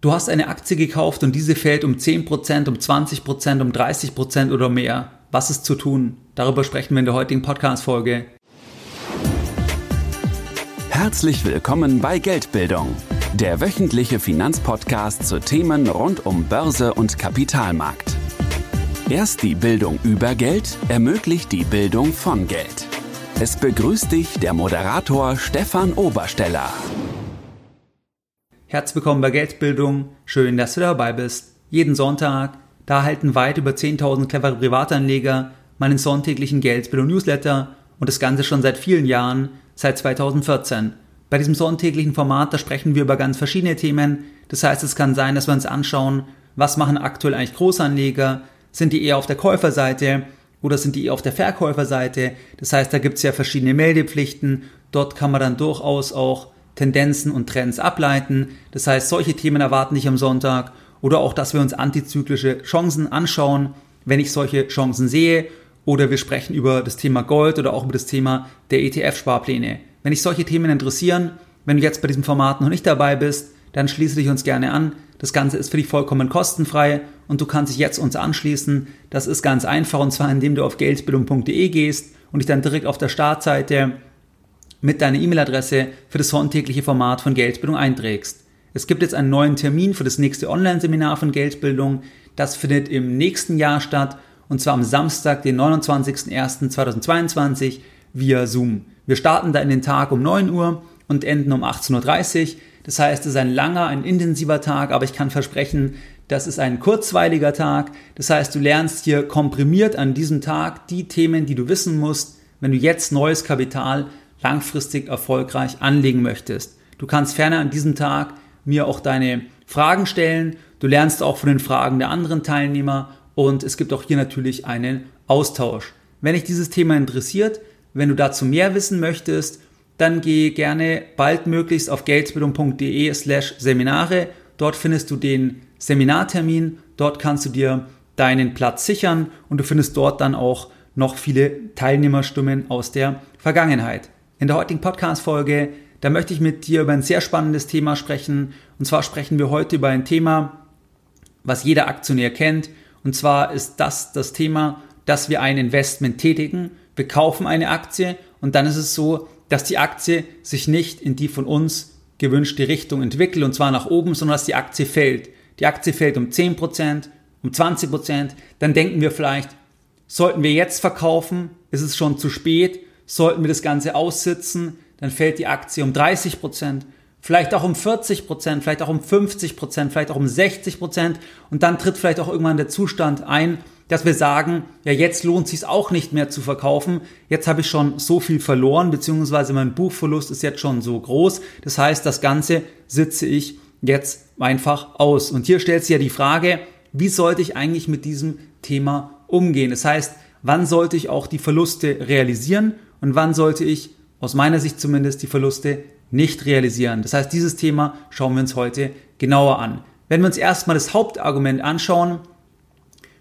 Du hast eine Aktie gekauft und diese fällt um 10%, um 20%, um 30% oder mehr. Was ist zu tun? Darüber sprechen wir in der heutigen Podcast-Folge. Herzlich willkommen bei Geldbildung, der wöchentliche Finanzpodcast zu Themen rund um Börse und Kapitalmarkt. Erst die Bildung über Geld ermöglicht die Bildung von Geld. Es begrüßt dich der Moderator Stefan Obersteller. Herzlich willkommen bei Geldbildung. Schön, dass du dabei bist. Jeden Sonntag, da erhalten weit über 10.000 clevere Privatanleger meinen sonntäglichen Geldbildung-Newsletter und das Ganze schon seit vielen Jahren, seit 2014. Bei diesem sonntäglichen Format, da sprechen wir über ganz verschiedene Themen. Das heißt, es kann sein, dass wir uns anschauen, was machen aktuell eigentlich Großanleger? Sind die eher auf der Käuferseite oder sind die eher auf der Verkäuferseite? Das heißt, da gibt es ja verschiedene Meldepflichten. Dort kann man dann durchaus auch Tendenzen und Trends ableiten. Das heißt, solche Themen erwarten dich am Sonntag oder auch, dass wir uns antizyklische Chancen anschauen, wenn ich solche Chancen sehe oder wir sprechen über das Thema Gold oder auch über das Thema der ETF-Sparpläne. Wenn dich solche Themen interessieren, wenn du jetzt bei diesem Format noch nicht dabei bist, dann schließe dich uns gerne an. Das Ganze ist für dich vollkommen kostenfrei und du kannst dich jetzt uns anschließen. Das ist ganz einfach und zwar indem du auf geldbildung.de gehst und dich dann direkt auf der Startseite mit deiner E-Mail-Adresse für das sonntägliche Format von Geldbildung einträgst. Es gibt jetzt einen neuen Termin für das nächste Online-Seminar von Geldbildung. Das findet im nächsten Jahr statt und zwar am Samstag, den 29.01.2022 via Zoom. Wir starten da in den Tag um 9 Uhr und enden um 18.30 Uhr. Das heißt, es ist ein langer, ein intensiver Tag, aber ich kann versprechen, das ist ein kurzweiliger Tag. Das heißt, du lernst hier komprimiert an diesem Tag die Themen, die du wissen musst, wenn du jetzt neues Kapital langfristig erfolgreich anlegen möchtest. Du kannst ferner an diesem Tag mir auch deine Fragen stellen. Du lernst auch von den Fragen der anderen Teilnehmer und es gibt auch hier natürlich einen Austausch. Wenn dich dieses Thema interessiert, wenn du dazu mehr wissen möchtest, dann geh gerne baldmöglichst auf geldbildung.de slash Seminare. Dort findest du den Seminartermin. Dort kannst du dir deinen Platz sichern und du findest dort dann auch noch viele Teilnehmerstimmen aus der Vergangenheit. In der heutigen Podcast-Folge, da möchte ich mit dir über ein sehr spannendes Thema sprechen. Und zwar sprechen wir heute über ein Thema, was jeder Aktionär kennt. Und zwar ist das das Thema, dass wir ein Investment tätigen. Wir kaufen eine Aktie und dann ist es so, dass die Aktie sich nicht in die von uns gewünschte Richtung entwickelt und zwar nach oben, sondern dass die Aktie fällt. Die Aktie fällt um 10%, um 20%. Dann denken wir vielleicht, sollten wir jetzt verkaufen? Ist es schon zu spät? Sollten wir das Ganze aussitzen, dann fällt die Aktie um 30 Prozent, vielleicht auch um 40 Prozent, vielleicht auch um 50 Prozent, vielleicht auch um 60 Prozent und dann tritt vielleicht auch irgendwann der Zustand ein, dass wir sagen, ja jetzt lohnt es sich auch nicht mehr zu verkaufen, jetzt habe ich schon so viel verloren, beziehungsweise mein Buchverlust ist jetzt schon so groß, das heißt, das Ganze sitze ich jetzt einfach aus. Und hier stellt sich ja die Frage, wie sollte ich eigentlich mit diesem Thema umgehen? Das heißt, wann sollte ich auch die Verluste realisieren und wann sollte ich, aus meiner Sicht zumindest, die Verluste nicht realisieren. Das heißt, dieses Thema schauen wir uns heute genauer an. Wenn wir uns erstmal das Hauptargument anschauen,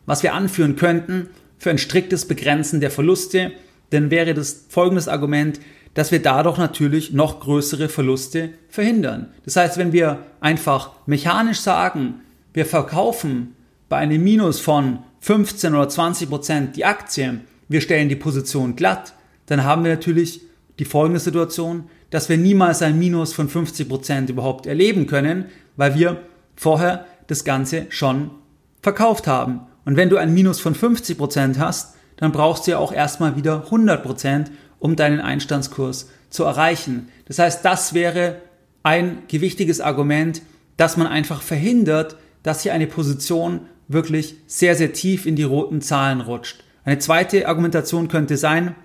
was wir anführen könnten für ein striktes Begrenzen der Verluste, dann wäre das folgendes Argument, dass wir dadurch natürlich noch größere Verluste verhindern. Das heißt, wenn wir einfach mechanisch sagen, wir verkaufen bei einem Minus von 15 oder 20 Prozent die Aktie, wir stellen die Position glatt, dann haben wir natürlich die folgende Situation, dass wir niemals ein Minus von 50 Prozent überhaupt erleben können, weil wir vorher das Ganze schon verkauft haben. Und wenn du ein Minus von 50 Prozent hast, dann brauchst du ja auch erstmal wieder 100%, Prozent, um deinen Einstandskurs zu erreichen. Das heißt, das wäre ein gewichtiges Argument, dass man einfach verhindert, dass hier eine Position wirklich sehr, sehr tief in die roten Zahlen rutscht. Eine zweite Argumentation könnte sein,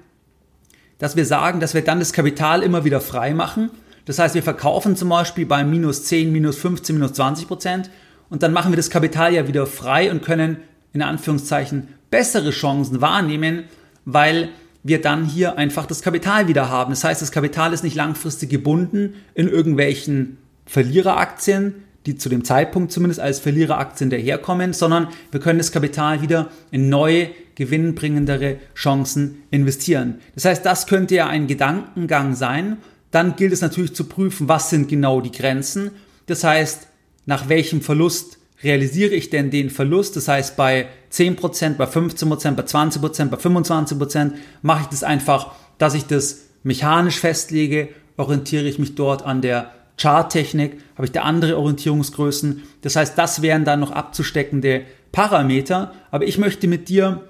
dass wir sagen, dass wir dann das Kapital immer wieder frei machen. Das heißt, wir verkaufen zum Beispiel bei minus 10, minus 15, minus 20 Prozent und dann machen wir das Kapital ja wieder frei und können in Anführungszeichen bessere Chancen wahrnehmen, weil wir dann hier einfach das Kapital wieder haben. Das heißt, das Kapital ist nicht langfristig gebunden in irgendwelchen Verliereraktien, die zu dem Zeitpunkt zumindest als Verliereraktien daherkommen, sondern wir können das Kapital wieder in neue, gewinnbringendere Chancen investieren. Das heißt, das könnte ja ein Gedankengang sein. Dann gilt es natürlich zu prüfen, was sind genau die Grenzen. Das heißt, nach welchem Verlust realisiere ich denn den Verlust? Das heißt, bei 10%, bei 15%, bei 20%, bei 25% mache ich das einfach, dass ich das mechanisch festlege, orientiere ich mich dort an der Charttechnik, habe ich da andere Orientierungsgrößen. Das heißt, das wären dann noch abzusteckende Parameter. Aber ich möchte mit dir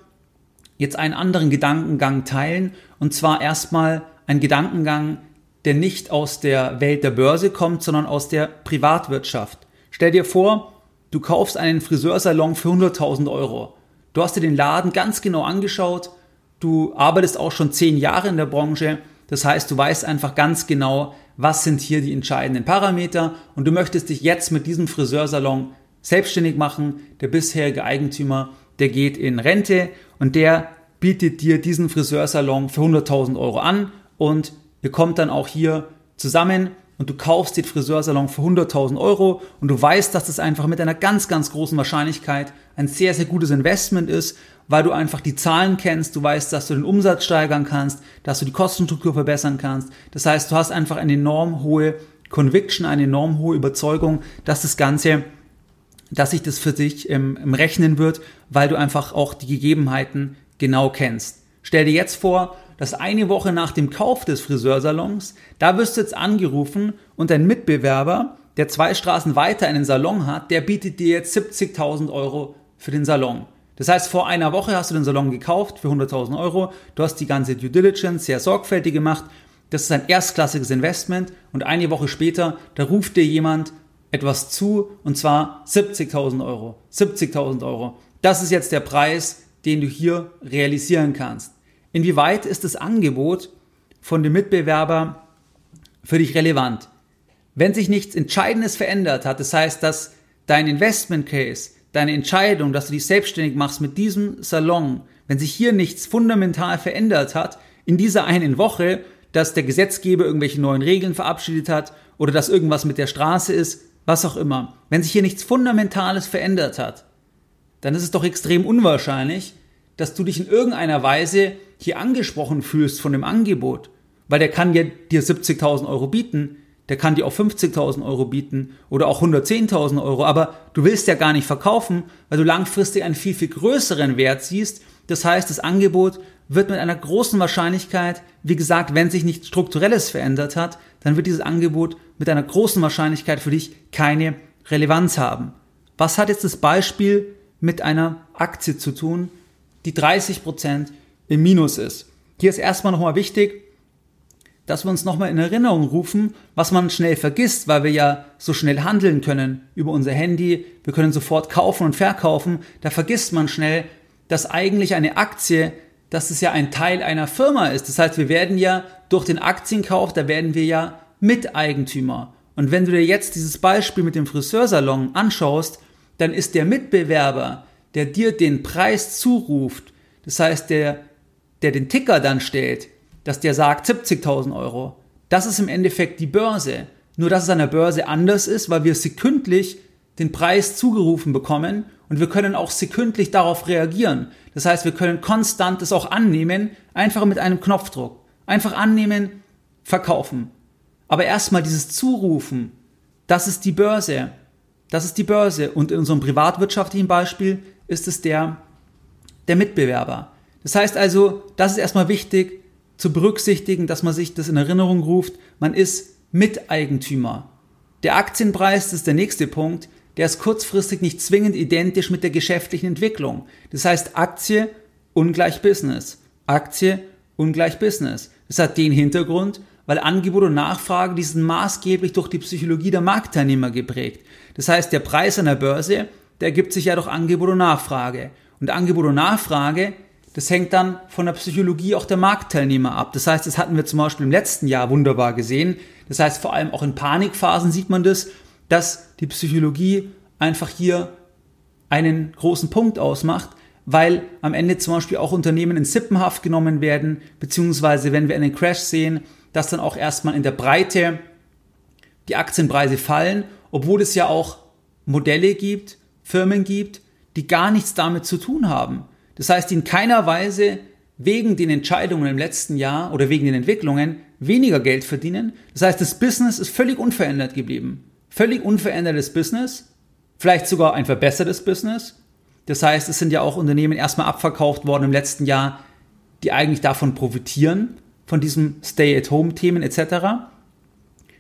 jetzt einen anderen Gedankengang teilen. Und zwar erstmal ein Gedankengang, der nicht aus der Welt der Börse kommt, sondern aus der Privatwirtschaft. Stell dir vor, du kaufst einen Friseursalon für 100.000 Euro. Du hast dir den Laden ganz genau angeschaut. Du arbeitest auch schon zehn Jahre in der Branche. Das heißt, du weißt einfach ganz genau, was sind hier die entscheidenden Parameter und du möchtest dich jetzt mit diesem Friseursalon selbstständig machen. Der bisherige Eigentümer, der geht in Rente und der bietet dir diesen Friseursalon für 100.000 Euro an und ihr kommt dann auch hier zusammen und du kaufst den Friseursalon für 100.000 Euro und du weißt, dass das einfach mit einer ganz, ganz großen Wahrscheinlichkeit ein sehr, sehr gutes Investment ist, weil du einfach die Zahlen kennst, du weißt, dass du den Umsatz steigern kannst, dass du die Kostenstruktur verbessern kannst. Das heißt, du hast einfach eine enorm hohe Conviction, eine enorm hohe Überzeugung, dass das Ganze, dass sich das für dich im, im Rechnen wird, weil du einfach auch die Gegebenheiten genau kennst. Stell dir jetzt vor, dass eine Woche nach dem Kauf des Friseursalons, da wirst du jetzt angerufen und dein Mitbewerber, der zwei Straßen weiter einen Salon hat, der bietet dir jetzt 70.000 Euro für den Salon. Das heißt, vor einer Woche hast du den Salon gekauft für 100.000 Euro, du hast die ganze Due Diligence sehr sorgfältig gemacht, das ist ein erstklassiges Investment und eine Woche später, da ruft dir jemand etwas zu und zwar 70.000 Euro. 70.000 Euro. Das ist jetzt der Preis, den du hier realisieren kannst. Inwieweit ist das Angebot von dem Mitbewerber für dich relevant? Wenn sich nichts Entscheidendes verändert hat, das heißt, dass dein Investment Case, deine Entscheidung, dass du dich selbstständig machst mit diesem Salon, wenn sich hier nichts fundamental verändert hat, in dieser einen Woche, dass der Gesetzgeber irgendwelche neuen Regeln verabschiedet hat oder dass irgendwas mit der Straße ist, was auch immer. Wenn sich hier nichts Fundamentales verändert hat, dann ist es doch extrem unwahrscheinlich, dass du dich in irgendeiner Weise hier angesprochen fühlst von dem Angebot, weil der kann ja dir 70.000 Euro bieten, der kann dir auch 50.000 Euro bieten oder auch 110.000 Euro, aber du willst ja gar nicht verkaufen, weil du langfristig einen viel, viel größeren Wert siehst. Das heißt, das Angebot wird mit einer großen Wahrscheinlichkeit, wie gesagt, wenn sich nichts Strukturelles verändert hat, dann wird dieses Angebot mit einer großen Wahrscheinlichkeit für dich keine Relevanz haben. Was hat jetzt das Beispiel mit einer Aktie zu tun, die 30 Prozent im Minus ist. Hier ist erstmal nochmal wichtig, dass wir uns nochmal in Erinnerung rufen, was man schnell vergisst, weil wir ja so schnell handeln können über unser Handy. Wir können sofort kaufen und verkaufen. Da vergisst man schnell, dass eigentlich eine Aktie, dass es ja ein Teil einer Firma ist. Das heißt, wir werden ja durch den Aktienkauf, da werden wir ja Miteigentümer. Und wenn du dir jetzt dieses Beispiel mit dem Friseursalon anschaust, dann ist der Mitbewerber, der dir den Preis zuruft, das heißt, der der den Ticker dann stellt, dass der sagt 70.000 Euro, das ist im Endeffekt die Börse. Nur dass es an der Börse anders ist, weil wir sekündlich den Preis zugerufen bekommen und wir können auch sekündlich darauf reagieren. Das heißt, wir können konstant es auch annehmen, einfach mit einem Knopfdruck. Einfach annehmen, verkaufen. Aber erstmal dieses Zurufen, das ist die Börse. Das ist die Börse. Und in unserem privatwirtschaftlichen Beispiel ist es der, der Mitbewerber. Das heißt also, das ist erstmal wichtig zu berücksichtigen, dass man sich das in Erinnerung ruft. Man ist Miteigentümer. Der Aktienpreis ist der nächste Punkt. Der ist kurzfristig nicht zwingend identisch mit der geschäftlichen Entwicklung. Das heißt, Aktie ungleich Business. Aktie ungleich Business. Das hat den Hintergrund, weil Angebot und Nachfrage, die sind maßgeblich durch die Psychologie der Marktteilnehmer geprägt. Das heißt, der Preis an der Börse, der ergibt sich ja durch Angebot und Nachfrage. Und Angebot und Nachfrage, das hängt dann von der Psychologie auch der Marktteilnehmer ab. Das heißt, das hatten wir zum Beispiel im letzten Jahr wunderbar gesehen. Das heißt, vor allem auch in Panikphasen sieht man das, dass die Psychologie einfach hier einen großen Punkt ausmacht, weil am Ende zum Beispiel auch Unternehmen in Sippenhaft genommen werden, beziehungsweise wenn wir einen Crash sehen, dass dann auch erstmal in der Breite die Aktienpreise fallen, obwohl es ja auch Modelle gibt, Firmen gibt, die gar nichts damit zu tun haben. Das heißt, in keiner Weise wegen den Entscheidungen im letzten Jahr oder wegen den Entwicklungen weniger Geld verdienen. Das heißt, das Business ist völlig unverändert geblieben. Völlig unverändertes Business. vielleicht sogar ein verbessertes Business. Das heißt, es sind ja auch Unternehmen erstmal abverkauft worden im letzten Jahr, die eigentlich davon profitieren, von diesem Stay-at-Home-Themen etc.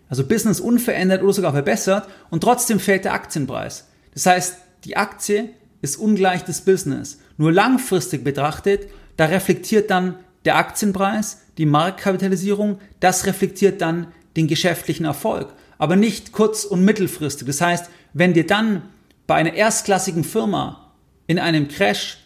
Also Business unverändert oder sogar verbessert und trotzdem fällt der Aktienpreis. Das heißt, die Aktie ist ungleich das Business. Nur langfristig betrachtet, da reflektiert dann der Aktienpreis, die Marktkapitalisierung, das reflektiert dann den geschäftlichen Erfolg, aber nicht kurz- und mittelfristig. Das heißt, wenn dir dann bei einer erstklassigen Firma in einem Crash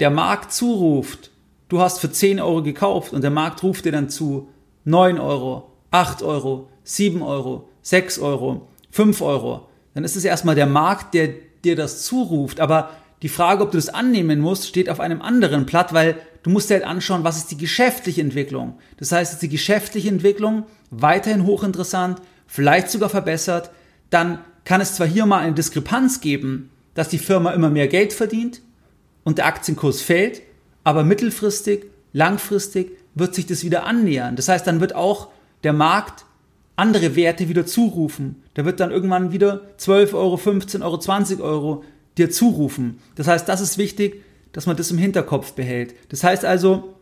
der Markt zuruft, du hast für 10 Euro gekauft und der Markt ruft dir dann zu 9 Euro, 8 Euro, 7 Euro, 6 Euro, 5 Euro, dann ist es erstmal der Markt, der dir das zuruft. Aber die Frage, ob du das annehmen musst, steht auf einem anderen Blatt, weil du musst dir halt anschauen, was ist die geschäftliche Entwicklung. Das heißt, ist die geschäftliche Entwicklung weiterhin hochinteressant, vielleicht sogar verbessert, dann kann es zwar hier mal eine Diskrepanz geben, dass die Firma immer mehr Geld verdient und der Aktienkurs fällt, aber mittelfristig, langfristig wird sich das wieder annähern. Das heißt, dann wird auch der Markt andere Werte wieder zurufen. Der wird dann irgendwann wieder 12 Euro, 15 Euro, 20 Euro dir zurufen. Das heißt, das ist wichtig, dass man das im Hinterkopf behält. Das heißt also,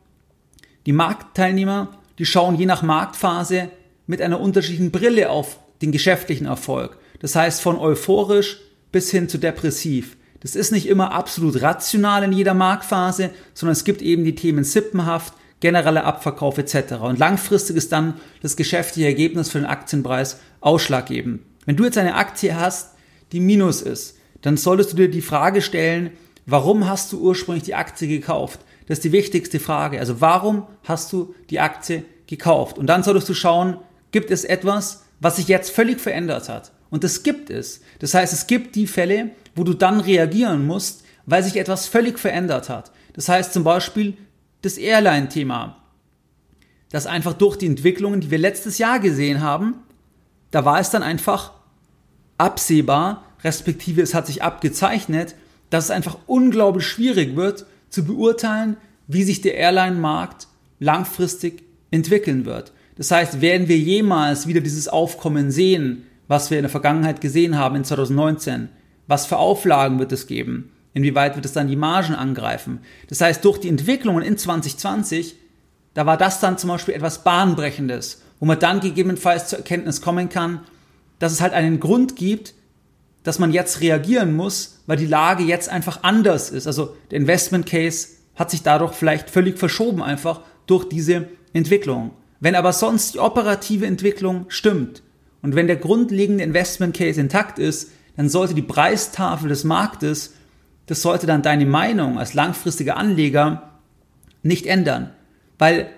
die Marktteilnehmer, die schauen je nach Marktphase mit einer unterschiedlichen Brille auf den geschäftlichen Erfolg. Das heißt, von euphorisch bis hin zu depressiv. Das ist nicht immer absolut rational in jeder Marktphase, sondern es gibt eben die Themen sippenhaft, genereller Abverkauf etc. Und langfristig ist dann das geschäftliche Ergebnis für den Aktienpreis ausschlaggebend. Wenn du jetzt eine Aktie hast, die minus ist, dann solltest du dir die Frage stellen, warum hast du ursprünglich die Aktie gekauft? Das ist die wichtigste Frage. Also warum hast du die Aktie gekauft? Und dann solltest du schauen, gibt es etwas, was sich jetzt völlig verändert hat? Und das gibt es. Das heißt, es gibt die Fälle, wo du dann reagieren musst, weil sich etwas völlig verändert hat. Das heißt zum Beispiel, das Airline-Thema, das einfach durch die Entwicklungen, die wir letztes Jahr gesehen haben, da war es dann einfach absehbar, respektive es hat sich abgezeichnet, dass es einfach unglaublich schwierig wird zu beurteilen, wie sich der Airline-Markt langfristig entwickeln wird. Das heißt, werden wir jemals wieder dieses Aufkommen sehen, was wir in der Vergangenheit gesehen haben in 2019? Was für Auflagen wird es geben? Inwieweit wird es dann die Margen angreifen? Das heißt, durch die Entwicklungen in 2020, da war das dann zum Beispiel etwas Bahnbrechendes, wo man dann gegebenenfalls zur Erkenntnis kommen kann, dass es halt einen Grund gibt, dass man jetzt reagieren muss, weil die Lage jetzt einfach anders ist. Also der Investment Case hat sich dadurch vielleicht völlig verschoben einfach durch diese Entwicklung. Wenn aber sonst die operative Entwicklung stimmt und wenn der grundlegende Investment Case intakt ist, dann sollte die Preistafel des Marktes das sollte dann deine Meinung als langfristiger Anleger nicht ändern. Weil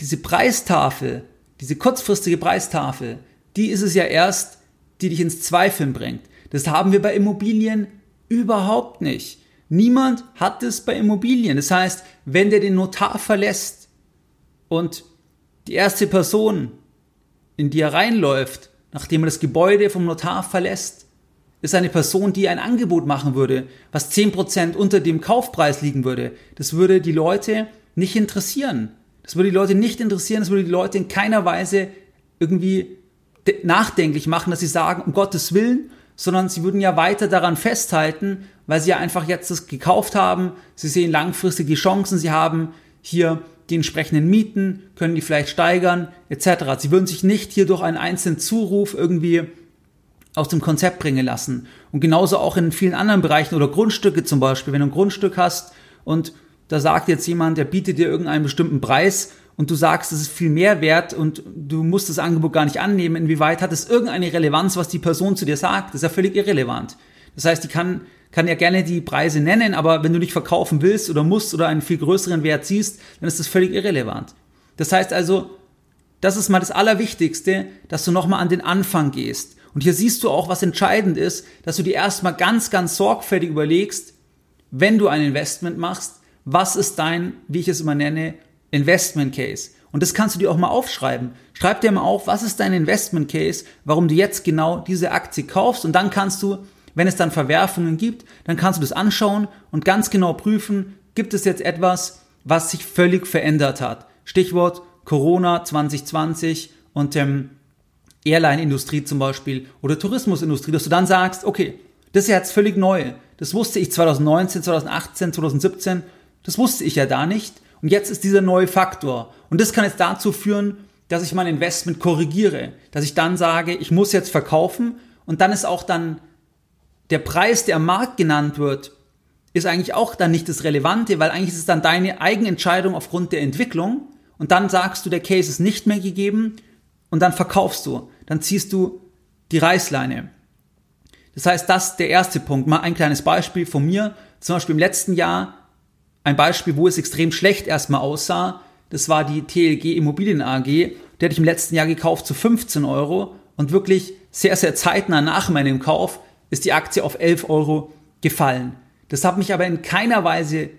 diese Preistafel, diese kurzfristige Preistafel, die ist es ja erst, die dich ins Zweifeln bringt. Das haben wir bei Immobilien überhaupt nicht. Niemand hat es bei Immobilien. Das heißt, wenn der den Notar verlässt und die erste Person, in die er reinläuft, nachdem er das Gebäude vom Notar verlässt, ist eine Person, die ein Angebot machen würde, was 10% unter dem Kaufpreis liegen würde. Das würde die Leute nicht interessieren. Das würde die Leute nicht interessieren, das würde die Leute in keiner Weise irgendwie nachdenklich machen, dass sie sagen, um Gottes Willen, sondern sie würden ja weiter daran festhalten, weil sie ja einfach jetzt das gekauft haben. Sie sehen langfristig die Chancen, sie haben hier die entsprechenden Mieten, können die vielleicht steigern, etc. Sie würden sich nicht hier durch einen einzelnen Zuruf irgendwie aus dem Konzept bringen lassen. Und genauso auch in vielen anderen Bereichen oder Grundstücke zum Beispiel. Wenn du ein Grundstück hast und da sagt jetzt jemand, der bietet dir irgendeinen bestimmten Preis und du sagst, es ist viel mehr wert und du musst das Angebot gar nicht annehmen, inwieweit hat es irgendeine Relevanz, was die Person zu dir sagt? Das ist ja völlig irrelevant. Das heißt, die kann, kann ja gerne die Preise nennen, aber wenn du nicht verkaufen willst oder musst oder einen viel größeren Wert siehst, dann ist das völlig irrelevant. Das heißt also, das ist mal das Allerwichtigste, dass du nochmal an den Anfang gehst und hier siehst du auch, was entscheidend ist, dass du dir erstmal ganz, ganz sorgfältig überlegst, wenn du ein Investment machst, was ist dein, wie ich es immer nenne, Investment Case. Und das kannst du dir auch mal aufschreiben. Schreib dir mal auf, was ist dein Investment Case, warum du jetzt genau diese Aktie kaufst. Und dann kannst du, wenn es dann Verwerfungen gibt, dann kannst du das anschauen und ganz genau prüfen, gibt es jetzt etwas, was sich völlig verändert hat. Stichwort Corona 2020 und ähm, Airline-Industrie zum Beispiel oder Tourismusindustrie, dass du dann sagst, okay, Das ist ja jetzt völlig neu. Das wusste ich 2019, 2018, 2017. Das wusste ich ja da nicht. Und jetzt ist dieser neue Faktor. Und das kann jetzt dazu führen, dass ich mein Investment korrigiere. Dass ich dann sage, ich muss jetzt verkaufen. Und dann ist auch dann der Preis, der am Markt genannt wird, ist eigentlich auch dann nicht das Relevante, weil eigentlich ist es dann deine Eigenentscheidung aufgrund der Entwicklung. Und dann sagst du, der Case ist nicht mehr gegeben und dann verkaufst du. Dann ziehst du die Reißleine. Das heißt, das ist der erste Punkt. Mal ein kleines Beispiel von mir. Zum Beispiel im letzten Jahr ein Beispiel, wo es extrem schlecht erstmal aussah. Das war die TLG Immobilien AG. Die hatte ich im letzten Jahr gekauft zu 15 Euro und wirklich sehr, sehr zeitnah nach meinem Kauf ist die Aktie auf 11 Euro gefallen. Das hat mich aber in keiner Weise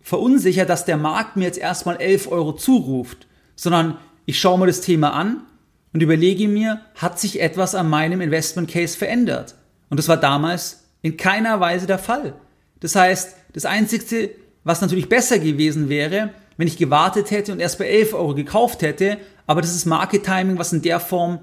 verunsichert, dass der Markt mir jetzt erstmal 11 Euro zuruft, sondern ich schaue mir das Thema an und überlege mir, hat sich etwas an meinem Investment Case verändert? Und das war damals in keiner Weise der Fall. Das heißt, das Einzige, was natürlich besser gewesen wäre, wenn ich gewartet hätte und erst bei 11 Euro gekauft hätte, aber das ist Market Timing, was in der Form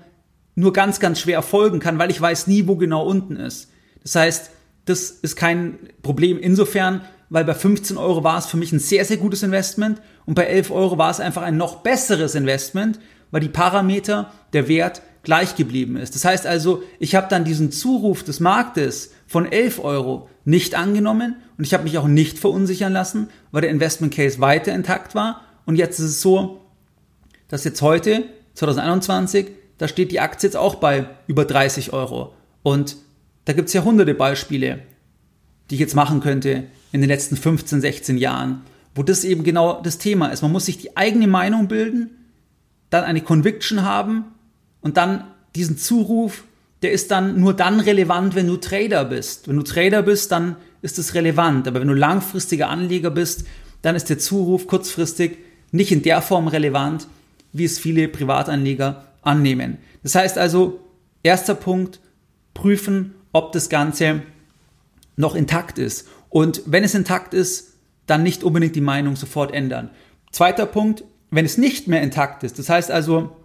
nur ganz, ganz schwer erfolgen kann, weil ich weiß nie, wo genau unten ist. Das heißt, das ist kein Problem insofern, weil bei 15 Euro war es für mich ein sehr, sehr gutes Investment und bei 11 Euro war es einfach ein noch besseres Investment, weil die Parameter, der Wert gleich geblieben ist. Das heißt also, ich habe dann diesen Zuruf des Marktes von 11 Euro nicht angenommen und ich habe mich auch nicht verunsichern lassen, weil der Investment Case weiter intakt war. Und jetzt ist es so, dass jetzt heute, 2021, da steht die Aktie jetzt auch bei über 30 Euro. Und da gibt es ja hunderte Beispiele, die ich jetzt machen könnte in den letzten 15, 16 Jahren, wo das eben genau das Thema ist. Man muss sich die eigene Meinung bilden, dann eine Conviction haben und dann diesen Zuruf, der ist dann nur dann relevant, wenn du Trader bist. Wenn du Trader bist, dann ist es relevant. Aber wenn du langfristiger Anleger bist, dann ist der Zuruf kurzfristig nicht in der Form relevant, wie es viele Privatanleger annehmen. Das heißt also, erster Punkt, prüfen, ob das Ganze noch intakt ist. Und wenn es intakt ist, dann nicht unbedingt die Meinung sofort ändern. Zweiter Punkt, wenn es nicht mehr intakt ist, das heißt also,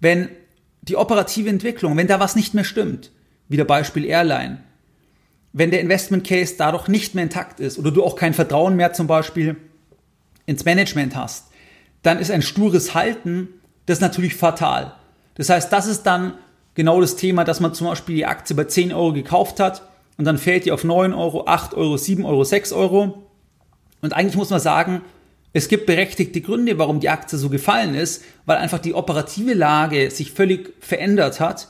wenn die operative Entwicklung, wenn da was nicht mehr stimmt, wieder Beispiel Airline, wenn der Investment Case dadurch nicht mehr intakt ist oder du auch kein Vertrauen mehr zum Beispiel ins Management hast, dann ist ein stures Halten das natürlich fatal. Das heißt, das ist dann genau das Thema, dass man zum Beispiel die Aktie bei 10 Euro gekauft hat und dann fällt die auf 9 Euro, 8 Euro, 7 Euro, 6 Euro. Und eigentlich muss man sagen, es gibt berechtigte Gründe, warum die Aktie so gefallen ist, weil einfach die operative Lage sich völlig verändert hat.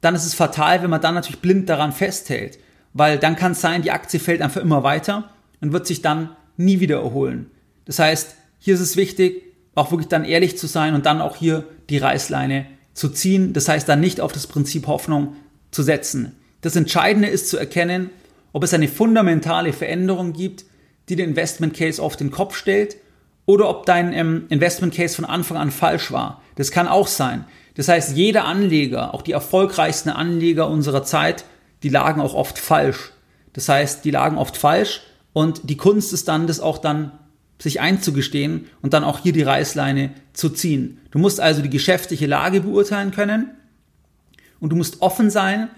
Dann ist es fatal, wenn man dann natürlich blind daran festhält, weil dann kann es sein, die Aktie fällt einfach immer weiter und wird sich dann nie wieder erholen. Das heißt, hier ist es wichtig, auch wirklich dann ehrlich zu sein und dann auch hier die Reißleine zu ziehen. Das heißt dann nicht auf das Prinzip Hoffnung zu setzen. Das Entscheidende ist zu erkennen, ob es eine fundamentale Veränderung gibt, die den Investment Case auf den Kopf stellt oder ob dein ähm, Investment Case von Anfang an falsch war. Das kann auch sein. Das heißt, jeder Anleger, auch die erfolgreichsten Anleger unserer Zeit, die lagen auch oft falsch. Das heißt, die lagen oft falsch und die Kunst ist dann, das auch dann sich einzugestehen und dann auch hier die Reißleine zu ziehen. Du musst also die geschäftliche Lage beurteilen können und du musst offen sein,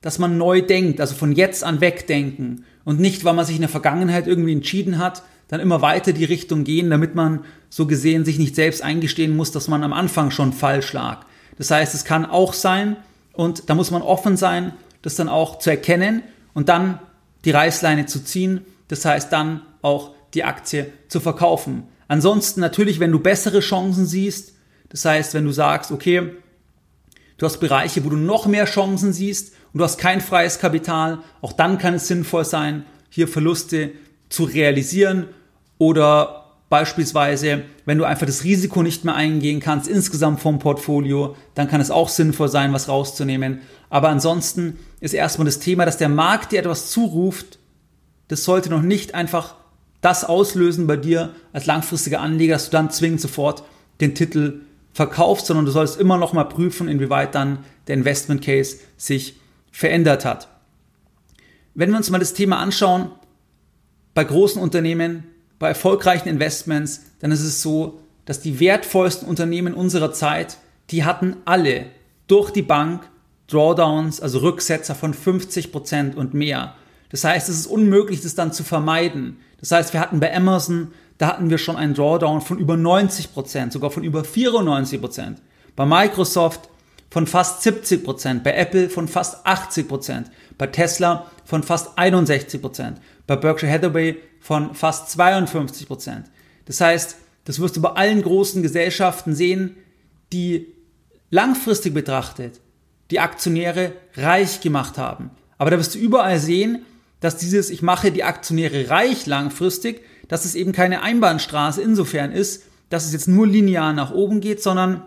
dass man neu denkt, also von jetzt an wegdenken und nicht, weil man sich in der Vergangenheit irgendwie entschieden hat, dann immer weiter die Richtung gehen, damit man so gesehen sich nicht selbst eingestehen muss, dass man am Anfang schon falsch lag. Das heißt, es kann auch sein, und da muss man offen sein, das dann auch zu erkennen und dann die Reißleine zu ziehen. Das heißt, dann auch die Aktie zu verkaufen. Ansonsten natürlich, wenn du bessere Chancen siehst, das heißt, wenn du sagst, okay, du hast Bereiche, wo du noch mehr Chancen siehst und du hast kein freies Kapital, auch dann kann es sinnvoll sein, hier Verluste zu realisieren oder beispielsweise, wenn du einfach das Risiko nicht mehr eingehen kannst, insgesamt vom Portfolio, dann kann es auch sinnvoll sein, was rauszunehmen. Aber ansonsten ist erstmal das Thema, dass der Markt dir etwas zuruft, das sollte noch nicht einfach das auslösen bei dir als langfristiger Anleger, dass du dann zwingend sofort den Titel verkaufst, sondern du sollst immer noch mal prüfen, inwieweit dann der Investment Case sich verändert hat. Wenn wir uns mal das Thema anschauen, bei großen Unternehmen, bei erfolgreichen Investments, dann ist es so, dass die wertvollsten Unternehmen unserer Zeit, die hatten alle durch die Bank Drawdowns, also Rücksetzer von 50% und mehr. Das heißt, es ist unmöglich, das dann zu vermeiden. Das heißt, wir hatten bei Amazon, da hatten wir schon einen Drawdown von über 90%, sogar von über 94%. Bei Microsoft von fast 70%, bei Apple von fast 80%, bei Tesla von fast 61%, bei Berkshire Hathaway von fast 52%. Das heißt, das wirst du bei allen großen Gesellschaften sehen, die langfristig betrachtet die Aktionäre reich gemacht haben. Aber da wirst du überall sehen, dass dieses Ich mache die Aktionäre reich langfristig, dass es eben keine Einbahnstraße insofern ist, dass es jetzt nur linear nach oben geht, sondern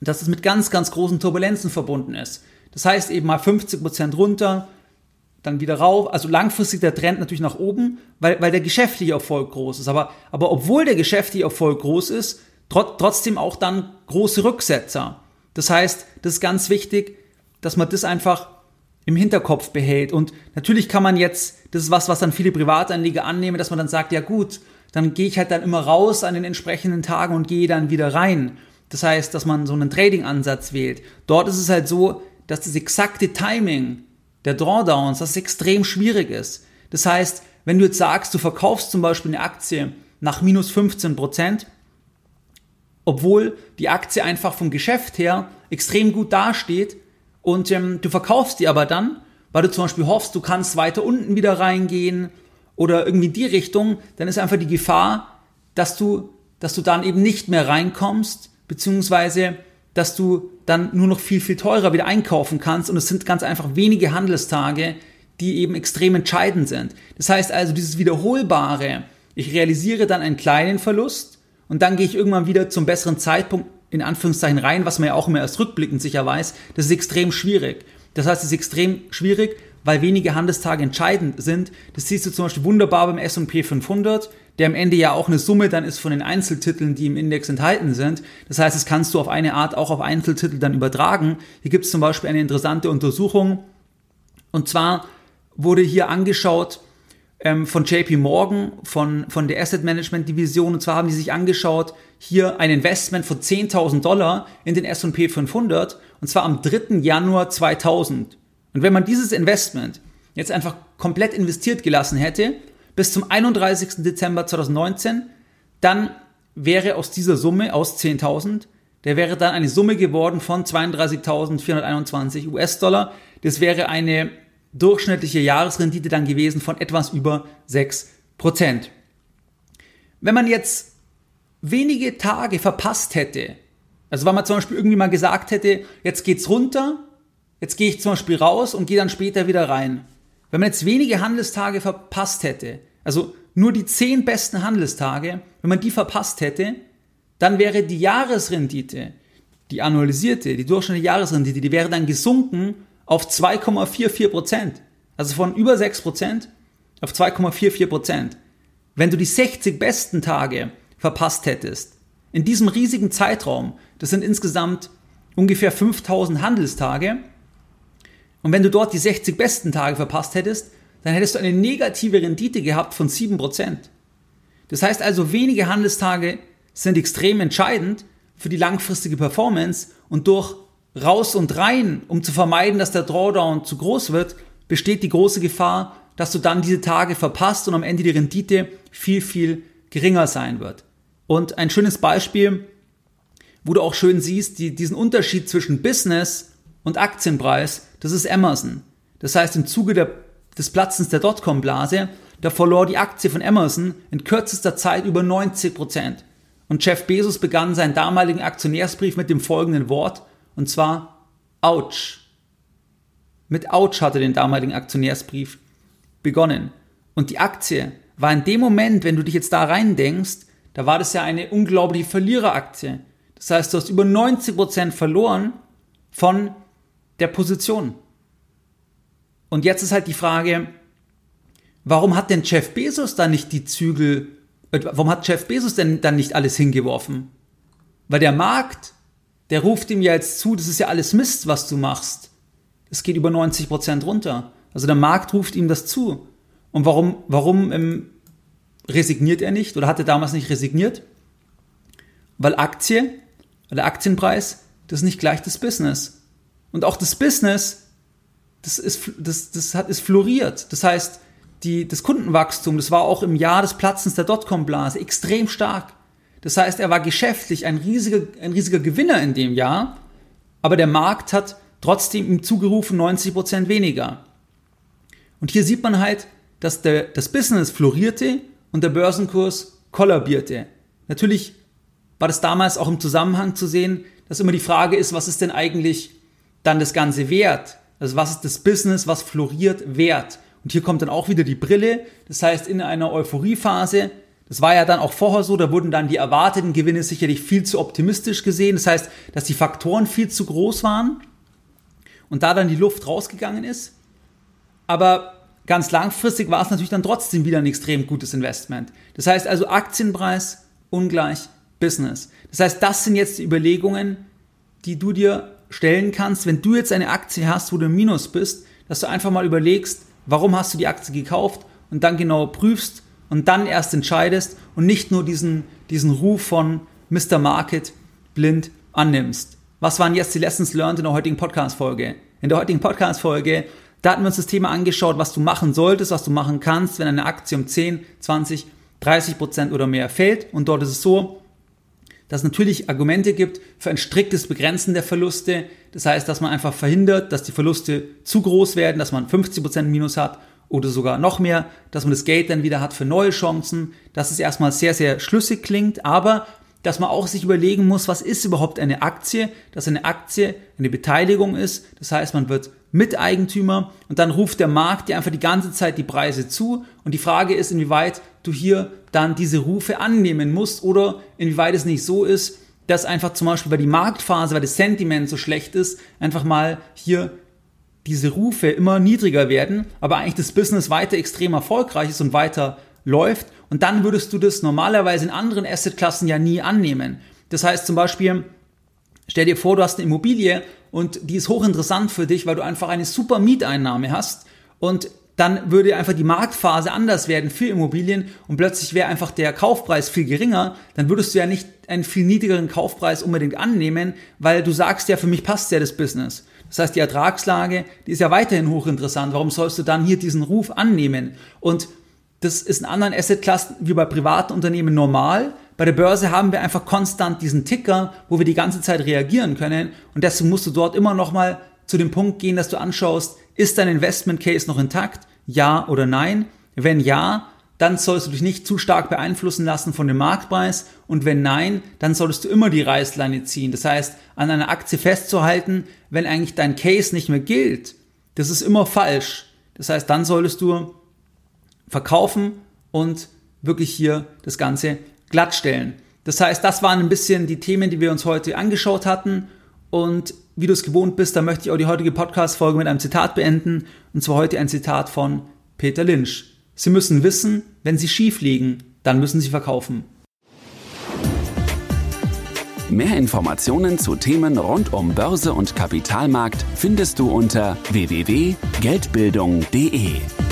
dass es mit ganz, ganz großen Turbulenzen verbunden ist. Das heißt eben mal 50 Prozent runter, dann wieder rauf. Also langfristig der Trend natürlich nach oben, weil, weil der geschäftliche Erfolg groß ist. Aber, aber obwohl der geschäftliche Erfolg groß ist, trot, trotzdem auch dann große Rücksetzer. Das heißt, das ist ganz wichtig, dass man das einfach im Hinterkopf behält. Und natürlich kann man jetzt, das ist was, was dann viele Privatanleger annehmen, dass man dann sagt, ja gut, dann gehe ich halt dann immer raus an den entsprechenden Tagen und gehe dann wieder rein. Das heißt, dass man so einen Trading-Ansatz wählt. Dort ist es halt so, dass das exakte Timing der Drawdowns, das extrem schwierig ist. Das heißt, wenn du jetzt sagst, du verkaufst zum Beispiel eine Aktie nach minus 15 Prozent, obwohl die Aktie einfach vom Geschäft her extrem gut dasteht und ähm, du verkaufst die aber dann, weil du zum Beispiel hoffst, du kannst weiter unten wieder reingehen oder irgendwie in die Richtung, dann ist einfach die Gefahr, dass du, dass du dann eben nicht mehr reinkommst, beziehungsweise dass du dann nur noch viel, viel teurer wieder einkaufen kannst und es sind ganz einfach wenige Handelstage, die eben extrem entscheidend sind. Das heißt also, dieses Wiederholbare, ich realisiere dann einen kleinen Verlust und dann gehe ich irgendwann wieder zum besseren Zeitpunkt in Anführungszeichen rein, was man ja auch immer erst rückblickend sicher weiß, das ist extrem schwierig. Das heißt, es ist extrem schwierig, weil wenige Handelstage entscheidend sind. Das siehst du zum Beispiel wunderbar beim S&P 500, der am Ende ja auch eine Summe dann ist von den Einzeltiteln, die im Index enthalten sind. Das heißt, das kannst du auf eine Art auch auf Einzeltitel dann übertragen. Hier gibt es zum Beispiel eine interessante Untersuchung. Und zwar wurde hier angeschaut, ähm, von JP Morgan, von, von der Asset Management Division. Und zwar haben die sich angeschaut, hier ein Investment von 10.000 Dollar in den S&P 500 und zwar am 3. Januar 2000. Und wenn man dieses Investment jetzt einfach komplett investiert gelassen hätte, bis zum 31. Dezember 2019, dann wäre aus dieser Summe, aus 10.000, der wäre dann eine Summe geworden von 32.421 US-Dollar. Das wäre eine durchschnittliche Jahresrendite dann gewesen von etwas über 6%. Wenn man jetzt wenige Tage verpasst hätte, also wenn man zum Beispiel irgendwie mal gesagt hätte, jetzt geht's runter, jetzt gehe ich zum Beispiel raus und gehe dann später wieder rein. Wenn man jetzt wenige Handelstage verpasst hätte, also nur die zehn besten Handelstage, wenn man die verpasst hätte, dann wäre die Jahresrendite, die annualisierte, die durchschnittliche Jahresrendite, die wäre dann gesunken auf 2,44 Prozent. Also von über 6 Prozent auf 2,44 Prozent. Wenn du die 60 besten Tage verpasst hättest, in diesem riesigen Zeitraum, das sind insgesamt ungefähr 5000 Handelstage, und wenn du dort die 60 besten Tage verpasst hättest, dann hättest du eine negative Rendite gehabt von 7%. Prozent. Das heißt also, wenige Handelstage sind extrem entscheidend für die langfristige Performance und durch raus und rein, um zu vermeiden, dass der Drawdown zu groß wird, besteht die große Gefahr, dass du dann diese Tage verpasst und am Ende die Rendite viel, viel geringer sein wird. Und ein schönes Beispiel, wo du auch schön siehst, die, diesen Unterschied zwischen Business und Aktienpreis, das ist Amazon. Das heißt, im Zuge der, des Platzens der Dotcom-Blase, da verlor die Aktie von Amazon in kürzester Zeit über 90 Prozent. Und Jeff Bezos begann seinen damaligen Aktionärsbrief mit dem folgenden Wort, und zwar Ouch. Mit Ouch hatte den damaligen Aktionärsbrief begonnen. Und die Aktie war in dem Moment, wenn du dich jetzt da rein denkst, da war das ja eine unglaubliche Verliereraktie. Das heißt, du hast über 90% verloren von der Position. Und jetzt ist halt die Frage, warum hat denn Jeff Bezos da nicht die Zügel, äh, warum hat Jeff Bezos denn dann nicht alles hingeworfen? Weil der Markt der ruft ihm ja jetzt zu, das ist ja alles Mist, was du machst. Es geht über 90 Prozent runter. Also der Markt ruft ihm das zu. Und warum, warum ähm, resigniert er nicht oder hat er damals nicht resigniert? Weil Aktie, der Aktienpreis, das ist nicht gleich das Business. Und auch das Business, das ist, das, das hat, ist floriert. Das heißt, die, das Kundenwachstum, das war auch im Jahr des Platzens der Dotcom-Blase extrem stark. Das heißt, er war geschäftlich ein riesiger, ein riesiger Gewinner in dem Jahr, aber der Markt hat trotzdem ihm zugerufen 90 Prozent weniger. Und hier sieht man halt, dass der, das Business florierte und der Börsenkurs kollabierte. Natürlich war das damals auch im Zusammenhang zu sehen, dass immer die Frage ist, was ist denn eigentlich dann das Ganze wert? Also was ist das Business, was floriert, wert? Und hier kommt dann auch wieder die Brille. Das heißt, in einer Euphoriephase, das war ja dann auch vorher so, da wurden dann die erwarteten Gewinne sicherlich viel zu optimistisch gesehen. Das heißt, dass die Faktoren viel zu groß waren und da dann die Luft rausgegangen ist. Aber ganz langfristig war es natürlich dann trotzdem wieder ein extrem gutes Investment. Das heißt also Aktienpreis ungleich Business. Das heißt, das sind jetzt die Überlegungen, die du dir stellen kannst, wenn du jetzt eine Aktie hast, wo du im Minus bist, dass du einfach mal überlegst, warum hast du die Aktie gekauft und dann genau prüfst und dann erst entscheidest und nicht nur diesen, diesen Ruf von Mr. Market blind annimmst. Was waren jetzt die Lessons learned in der heutigen Podcast-Folge? In der heutigen Podcast-Folge, da hatten wir uns das Thema angeschaut, was du machen solltest, was du machen kannst, wenn eine Aktie um 10, 20, 30 Prozent oder mehr fällt. Und dort ist es so, dass es natürlich Argumente gibt für ein striktes Begrenzen der Verluste. Das heißt, dass man einfach verhindert, dass die Verluste zu groß werden, dass man 50% Minus hat oder sogar noch mehr, dass man das Geld dann wieder hat für neue Chancen, dass es erstmal sehr, sehr schlüssig klingt, aber dass man auch sich überlegen muss, was ist überhaupt eine Aktie, dass eine Aktie eine Beteiligung ist. Das heißt, man wird Miteigentümer und dann ruft der Markt dir einfach die ganze Zeit die Preise zu und die Frage ist, inwieweit du hier dann diese Rufe annehmen musst oder inwieweit es nicht so ist, dass einfach zum Beispiel, weil die Marktphase, weil das Sentiment so schlecht ist, einfach mal hier diese Rufe immer niedriger werden, aber eigentlich das Business weiter extrem erfolgreich ist und weiter läuft. Und dann würdest du das normalerweise in anderen Assetklassen ja nie annehmen. Das heißt zum Beispiel, stell dir vor, du hast eine Immobilie und die ist hochinteressant für dich, weil du einfach eine super Mieteinnahme hast und dann würde einfach die Marktphase anders werden für Immobilien und plötzlich wäre einfach der Kaufpreis viel geringer, dann würdest du ja nicht einen viel niedrigeren Kaufpreis unbedingt annehmen, weil du sagst ja, für mich passt ja das Business. Das heißt, die Ertragslage, die ist ja weiterhin hochinteressant. Warum sollst du dann hier diesen Ruf annehmen? Und das ist in anderen Assetklassen wie bei privaten Unternehmen normal. Bei der Börse haben wir einfach konstant diesen Ticker, wo wir die ganze Zeit reagieren können. Und deswegen musst du dort immer nochmal zu dem Punkt gehen, dass du anschaust, ist dein Investment Case noch intakt? Ja oder nein? Wenn ja, dann sollst du dich nicht zu stark beeinflussen lassen von dem Marktpreis. Und wenn nein, dann solltest du immer die Reißleine ziehen. Das heißt, an einer Aktie festzuhalten, wenn eigentlich dein Case nicht mehr gilt, das ist immer falsch. Das heißt, dann solltest du verkaufen und wirklich hier das Ganze glattstellen. Das heißt, das waren ein bisschen die Themen, die wir uns heute angeschaut hatten. Und wie du es gewohnt bist, da möchte ich auch die heutige Podcast-Folge mit einem Zitat beenden. Und zwar heute ein Zitat von Peter Lynch. Sie müssen wissen, wenn Sie schief liegen, dann müssen Sie verkaufen. Mehr Informationen zu Themen rund um Börse und Kapitalmarkt findest du unter www.geldbildung.de.